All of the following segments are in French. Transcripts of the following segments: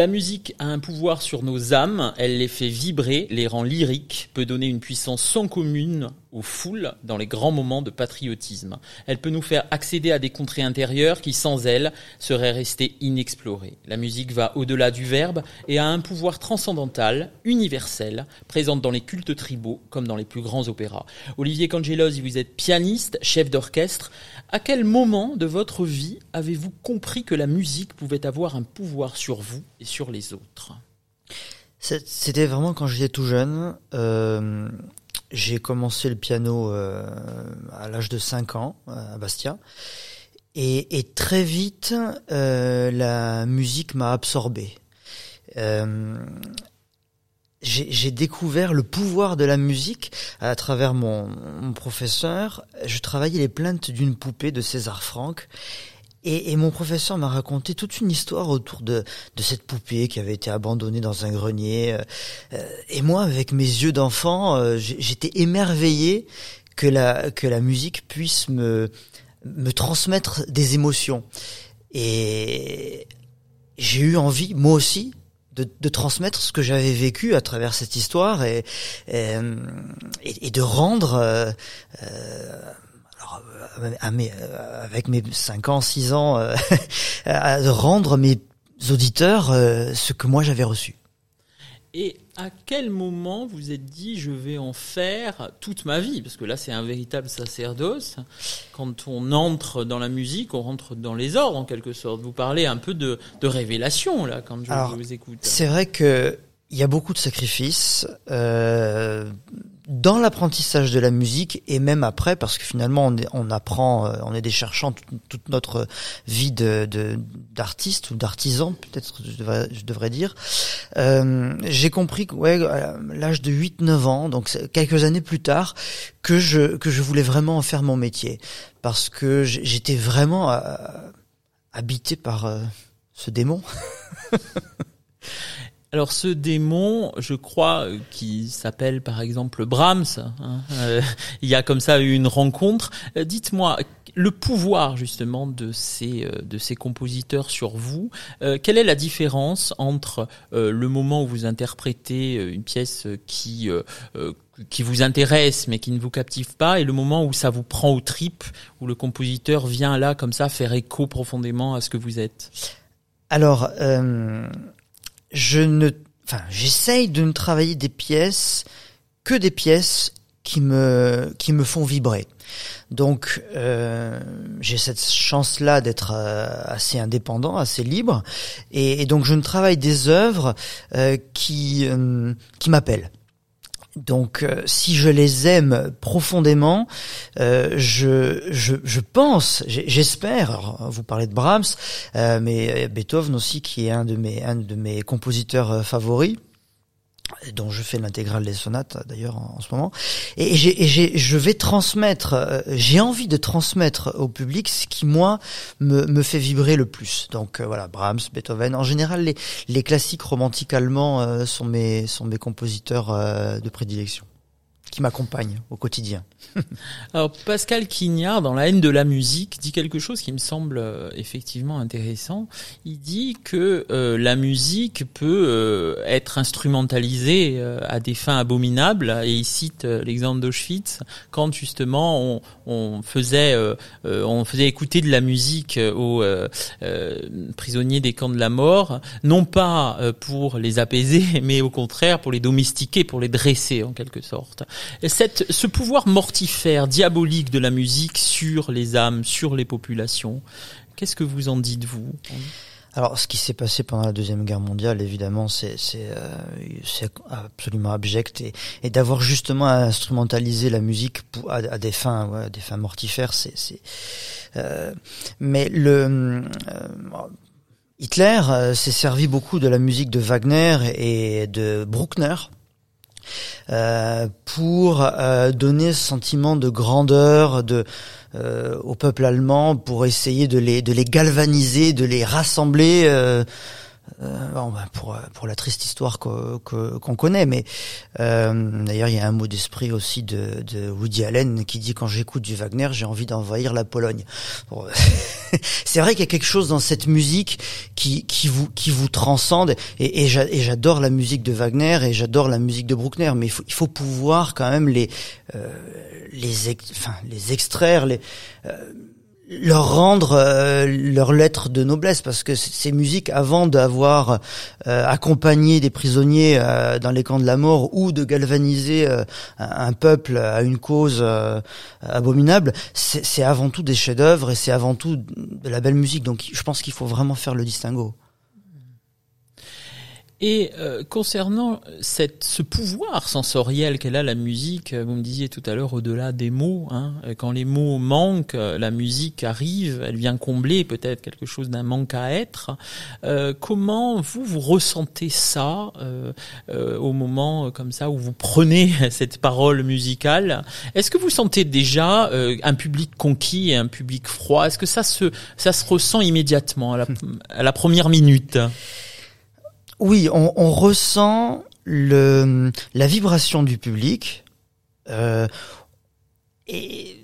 La musique a un pouvoir sur nos âmes, elle les fait vibrer, les rend lyriques, peut donner une puissance sans commune aux foules dans les grands moments de patriotisme. Elle peut nous faire accéder à des contrées intérieures qui, sans elle, seraient restées inexplorées. La musique va au-delà du verbe et a un pouvoir transcendantal, universel, présente dans les cultes tribaux comme dans les plus grands opéras. Olivier Cangelos, vous êtes pianiste, chef d'orchestre. À quel moment de votre vie avez-vous compris que la musique pouvait avoir un pouvoir sur vous sur les autres C'était vraiment quand j'étais tout jeune. Euh, j'ai commencé le piano euh, à l'âge de 5 ans à Bastia. Et, très vite, euh, la musique m'a absorbé. Euh, j'ai découvert le pouvoir de la musique à travers mon professeur. Je travaillais les plaintes d'une poupée de César Franck et, et, mon professeur m'a raconté toute une histoire autour de, de, cette poupée qui avait été abandonnée dans un grenier. Euh, et moi, avec mes yeux d'enfant, euh, j'étais émerveillé que la, que la musique puisse me, me transmettre des émotions. Et j'ai eu envie, moi aussi, de, de, transmettre ce que j'avais vécu à travers cette histoire et, et, et de rendre euh, euh, euh, avec mes 5 ans, 6 ans, euh, à rendre mes auditeurs ce que moi j'avais reçu. Et à quel moment vous êtes dit je vais en faire toute ma vie? Parce que là c'est un véritable sacerdoce. Quand on entre dans la musique, on rentre dans les ordres en quelque sorte. Vous parlez un peu de, de révélation là quand je, vous écoute. C'est vrai que il y a beaucoup de sacrifices. Euh, dans l'apprentissage de la musique et même après, parce que finalement on, on apprend, euh, on est des cherchants toute, notre vie de d'artiste ou d'artisan, peut-être je devrais, je devrais dire. Euh, J'ai compris que ouais, à l'âge de 8-9 ans, donc quelques années plus tard, que je que je voulais vraiment en faire mon métier, parce que j'étais vraiment euh, habité par euh, ce démon. Alors ce démon, je crois, euh, qui s'appelle par exemple Brahms, hein, euh, il y a comme ça une rencontre. Euh, dites-moi, le pouvoir justement de ces de ces compositeurs sur vous, quelle est la différence entre le moment où vous interprétez une pièce qui qui vous intéresse mais qui ne vous captive pas et le moment où ça vous prend aux tripes, où le compositeur vient là comme ça faire écho profondément à ce que vous êtes? Alors je ne, enfin, j'essaye de ne travailler des pièces que des pièces qui me qui me font vibrer. Donc euh, j'ai cette chance-là d'être euh, assez indépendant, assez libre, et, donc je ne travaille des œuvres euh, qui euh, qui m'appellent. Donc, euh, si je les aime profondément, euh, je, je, pense, j'espère. Vous parlez de Brahms, euh, mais Beethoven aussi, qui est un de mes un de mes compositeurs favoris dont je fais l'intégrale des sonates d'ailleurs en, ce moment. Et, et je vais transmettre euh, j'ai envie de transmettre au public ce qui moi me, me fait vibrer le plus. Donc euh, voilà Brahms Beethoven. En général les, les classiques romantiques allemands euh, sont mes sont mes compositeurs de prédilection qui m'accompagne au quotidien. Alors Pascal Quignard, dans La haine de la musique, dit quelque chose qui me semble euh, effectivement intéressant. Il dit que euh, la musique peut euh, être instrumentalisée à des fins abominables, et il cite l'exemple d'Auschwitz, quand justement on, on faisait on faisait écouter de la musique aux prisonniers des camps de la mort, non pas pour les apaiser, mais au contraire pour les domestiquer, pour les dresser en quelque sorte. Cette, ce pouvoir mortifère, diabolique de la musique sur les âmes, sur les populations, qu'est-ce que vous en dites vous alors, ce qui s'est passé pendant la deuxième guerre mondiale, évidemment, c'est euh, absolument abject. Et, et d'avoir justement instrumentalisé la musique pour, à, des fins, ouais, des fins mortifères, c'est c'est. Euh, mais le euh, Hitler euh, s'est servi beaucoup de la musique de Wagner et de Bruckner euh, pour euh, donner ce sentiment de grandeur de euh, au peuple allemand, pour essayer de les de les galvaniser, de les rassembler euh, bon, ben, pour pour la triste histoire qu'on qu'on connaît, mais euh, d'ailleurs il y a un mot d'esprit aussi de, de Woody Allen qui dit quand j'écoute du Wagner, j'ai envie d'envahir la Pologne. C'est vrai qu'il y a quelque chose dans cette musique qui qui vous qui vous transcende et, et j'adore la musique de Wagner et j'adore la musique de Bruckner, mais il faut il faut pouvoir quand même les euh, les enfin les extraire les euh, leur rendre euh, leur lettre de noblesse parce que ces musiques avant d'avoir euh, accompagné des prisonniers euh, dans les camps de la mort ou de galvaniser un peuple à une cause abominable c'est avant tout des chefs-d'œuvre et c'est avant tout de la belle musique. Donc je pense qu'il faut vraiment faire le distinguo et euh, concernant cette, ce pouvoir sensoriel qu'elle a la musique, vous me disiez tout à l'heure au-delà des mots, hein, quand les mots manquent, la musique arrive, elle vient combler peut-être quelque chose d'un manque à être. Euh, comment vous vous ressentez ça euh, euh au moment comme ça où vous prenez cette parole musicale? Est-ce que vous sentez déjà euh, un public conquis et un public froid? Est-ce que ça se ça se ressent immédiatement à la, à la première minute? Oui, on, on, ressent le, la vibration du public. Euh, et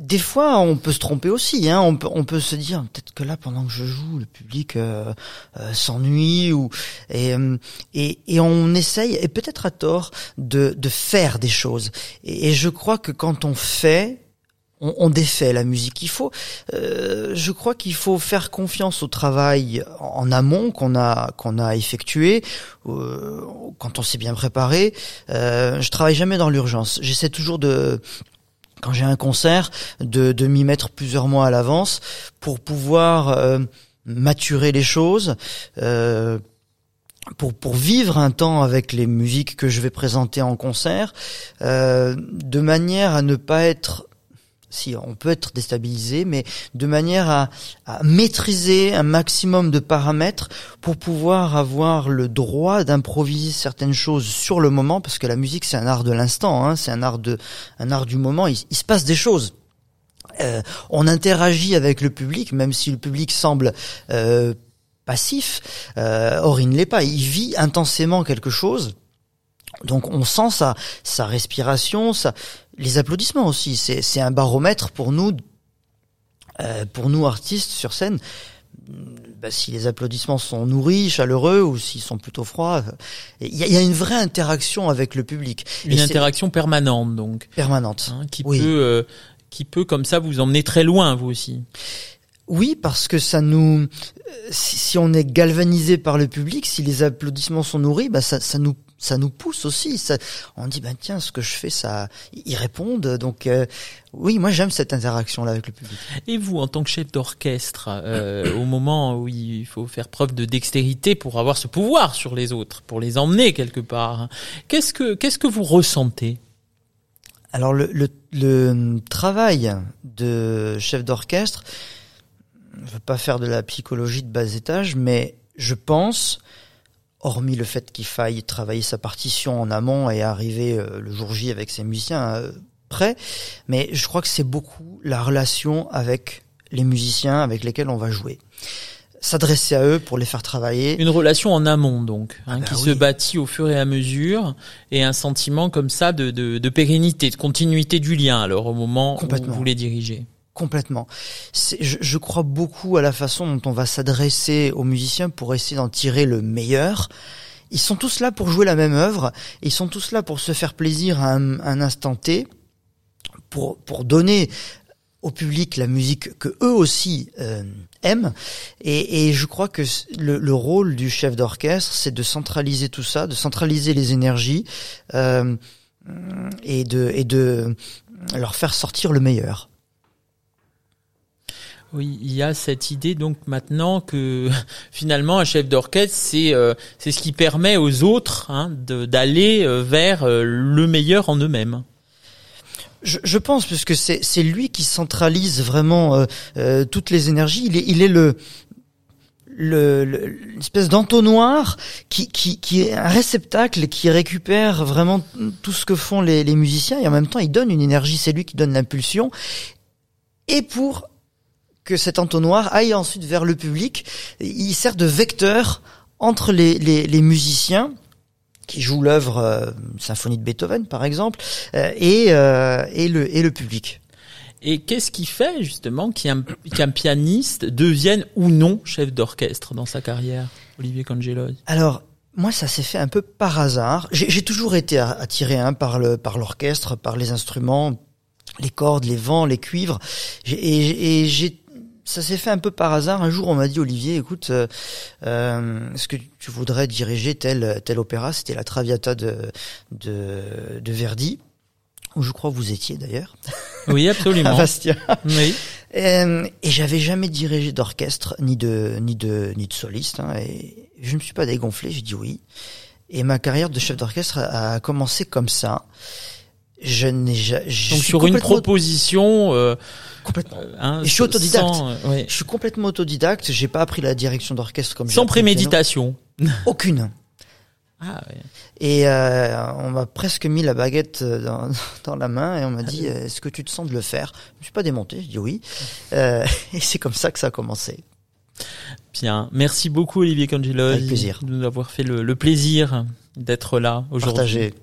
des fois, on peut se tromper aussi. Hein. On, peut, on peut se dire peut-être que là, pendant que je joue, le public euh, euh, s'ennuie ou et, euh, et, et on essaye et peut-être à tort de, de faire des choses. Et, et je crois que quand on fait, on, on, défait la musique. Il faut, euh, je crois qu'il faut faire confiance au travail en amont qu'on a qu'on a effectué. Euh, quand on s'est bien préparé, euh, je travaille jamais dans l'urgence. J'essaie toujours de quand j'ai un concert, de, de m'y mettre plusieurs mois à l'avance pour pouvoir euh, maturer les choses, euh, pour, pour vivre un temps avec les musiques que je vais présenter en concert, euh, de manière à ne pas être si on peut être déstabilisé, mais de manière à, maîtriser un maximum de paramètres pour pouvoir avoir le droit d'improviser certaines choses sur le moment, parce que la musique c'est un art de l'instant, hein, c'est un art de, un art du moment. Il, se passe des choses. Euh, on interagit avec le public, même si le public semble euh, passif. Euh, or, il ne l'est pas. Il vit intensément quelque chose. Donc on sent sa, sa respiration, sa, les applaudissements aussi. C'est un baromètre pour nous, euh, pour nous artistes sur scène. Bah, si les applaudissements sont nourris, chaleureux, ou s'ils sont plutôt froids, il y, a, une vraie interaction avec le public. Une interaction permanente, donc. Permanente. Hein, qui peut, euh, qui peut comme ça vous emmener très loin, vous aussi. Oui, parce que ça nous, si, on est galvanisé par le public, si les applaudissements sont nourris, bah ça, ça nous ça nous pousse aussi. Ça, on dit ben tiens, ce que je fais, ça, ils répondent. Donc euh, oui, moi j'aime cette interaction là avec le public. Et vous, en tant que chef d'orchestre, euh, au moment où il faut faire preuve de dextérité pour avoir ce pouvoir sur les autres, pour les emmener quelque part, qu'est-ce que qu'est-ce que vous ressentez? Alors le, le, le travail de chef d'orchestre, je veux pas faire de la psychologie de bas étage, mais je pense hormis le fait qu'il faille travailler sa partition en amont et arriver euh, le jour J avec ses musiciens euh, prêts, mais je crois que c'est beaucoup la relation avec les musiciens avec lesquels on va jouer. S'adresser à eux pour les faire travailler. Une relation en amont donc, hein, ah bah qui se bâtit au fur et à mesure, et un sentiment comme ça de, de, de pérennité, de continuité du lien alors au moment où vous les dirigez. Complètement. Je, je, crois beaucoup à la façon dont on va s'adresser aux musiciens pour essayer d'en tirer le meilleur. Ils sont tous là pour jouer la même œuvre. Ils sont tous là pour se faire plaisir à un, instant T, pour pour donner au public la musique que eux aussi euh, aiment. Et, et, je crois que le, le rôle du chef d'orchestre, c'est de centraliser tout ça, de centraliser les énergies euh, et de et de leur faire sortir le meilleur. Oui, il y a cette idée donc maintenant que finalement un chef d'orchestre c'est euh, c'est ce qui permet aux autres hein, d'aller euh, vers euh, le meilleur en eux-mêmes. Je, je, pense puisque c'est c'est lui qui centralise vraiment toutes les énergies. Il est il est le l'espèce d'entonnoir qui, qui, qui est un réceptacle qui récupère vraiment tout ce que font les, les musiciens et en même temps il donne une énergie, c'est lui qui donne l'impulsion. Et pour que cet entonnoir aille ensuite vers le public. Il sert de vecteur entre les, les, les musiciens qui jouent l'œuvre euh, symphonie de Beethoven par exemple euh, et euh, et le et le public. Et qu'est-ce qui fait justement qu'un qu'un pianiste devienne ou non chef d'orchestre dans sa carrière, Olivier Cangelos Alors moi, ça s'est fait un peu par hasard. J'ai toujours été attiré hein, par le par l'orchestre, par les instruments, les cordes, les vents, les cuivres. Et, et j'ai ça s'est fait un peu par hasard. Un jour, on m'a dit Olivier, écoute, euh, euh, est-ce que tu voudrais diriger tel tel opéra C'était la Traviata de, de de Verdi, où je crois que vous étiez d'ailleurs. Oui, absolument. à Bastia. Oui. Euh, et, j'avais jamais dirigé d'orchestre ni de ni de ni de soliste. Hein, et je me suis pas dégonflé. J'ai dit oui. Et ma carrière de chef d'orchestre a commencé comme ça. Je n'ai donc sur une proposition euh, complètement. Euh, hein, je suis autodidacte. Euh, je suis complètement autodidacte. J'ai pas appris la direction d'orchestre comme sans préméditation. Aucune. Ah, ouais. Et euh, on m'a presque mis la baguette dans, dans la main et on m'a dit est-ce que tu te sens de le faire? Je me suis pas démonté. Je dis oui. Euh, et c'est comme ça que ça a commencé. Bien, merci beaucoup Olivier Cangelo. Avec plaisir. De nous avoir fait le, le plaisir d'être là aujourd'hui. Partagé.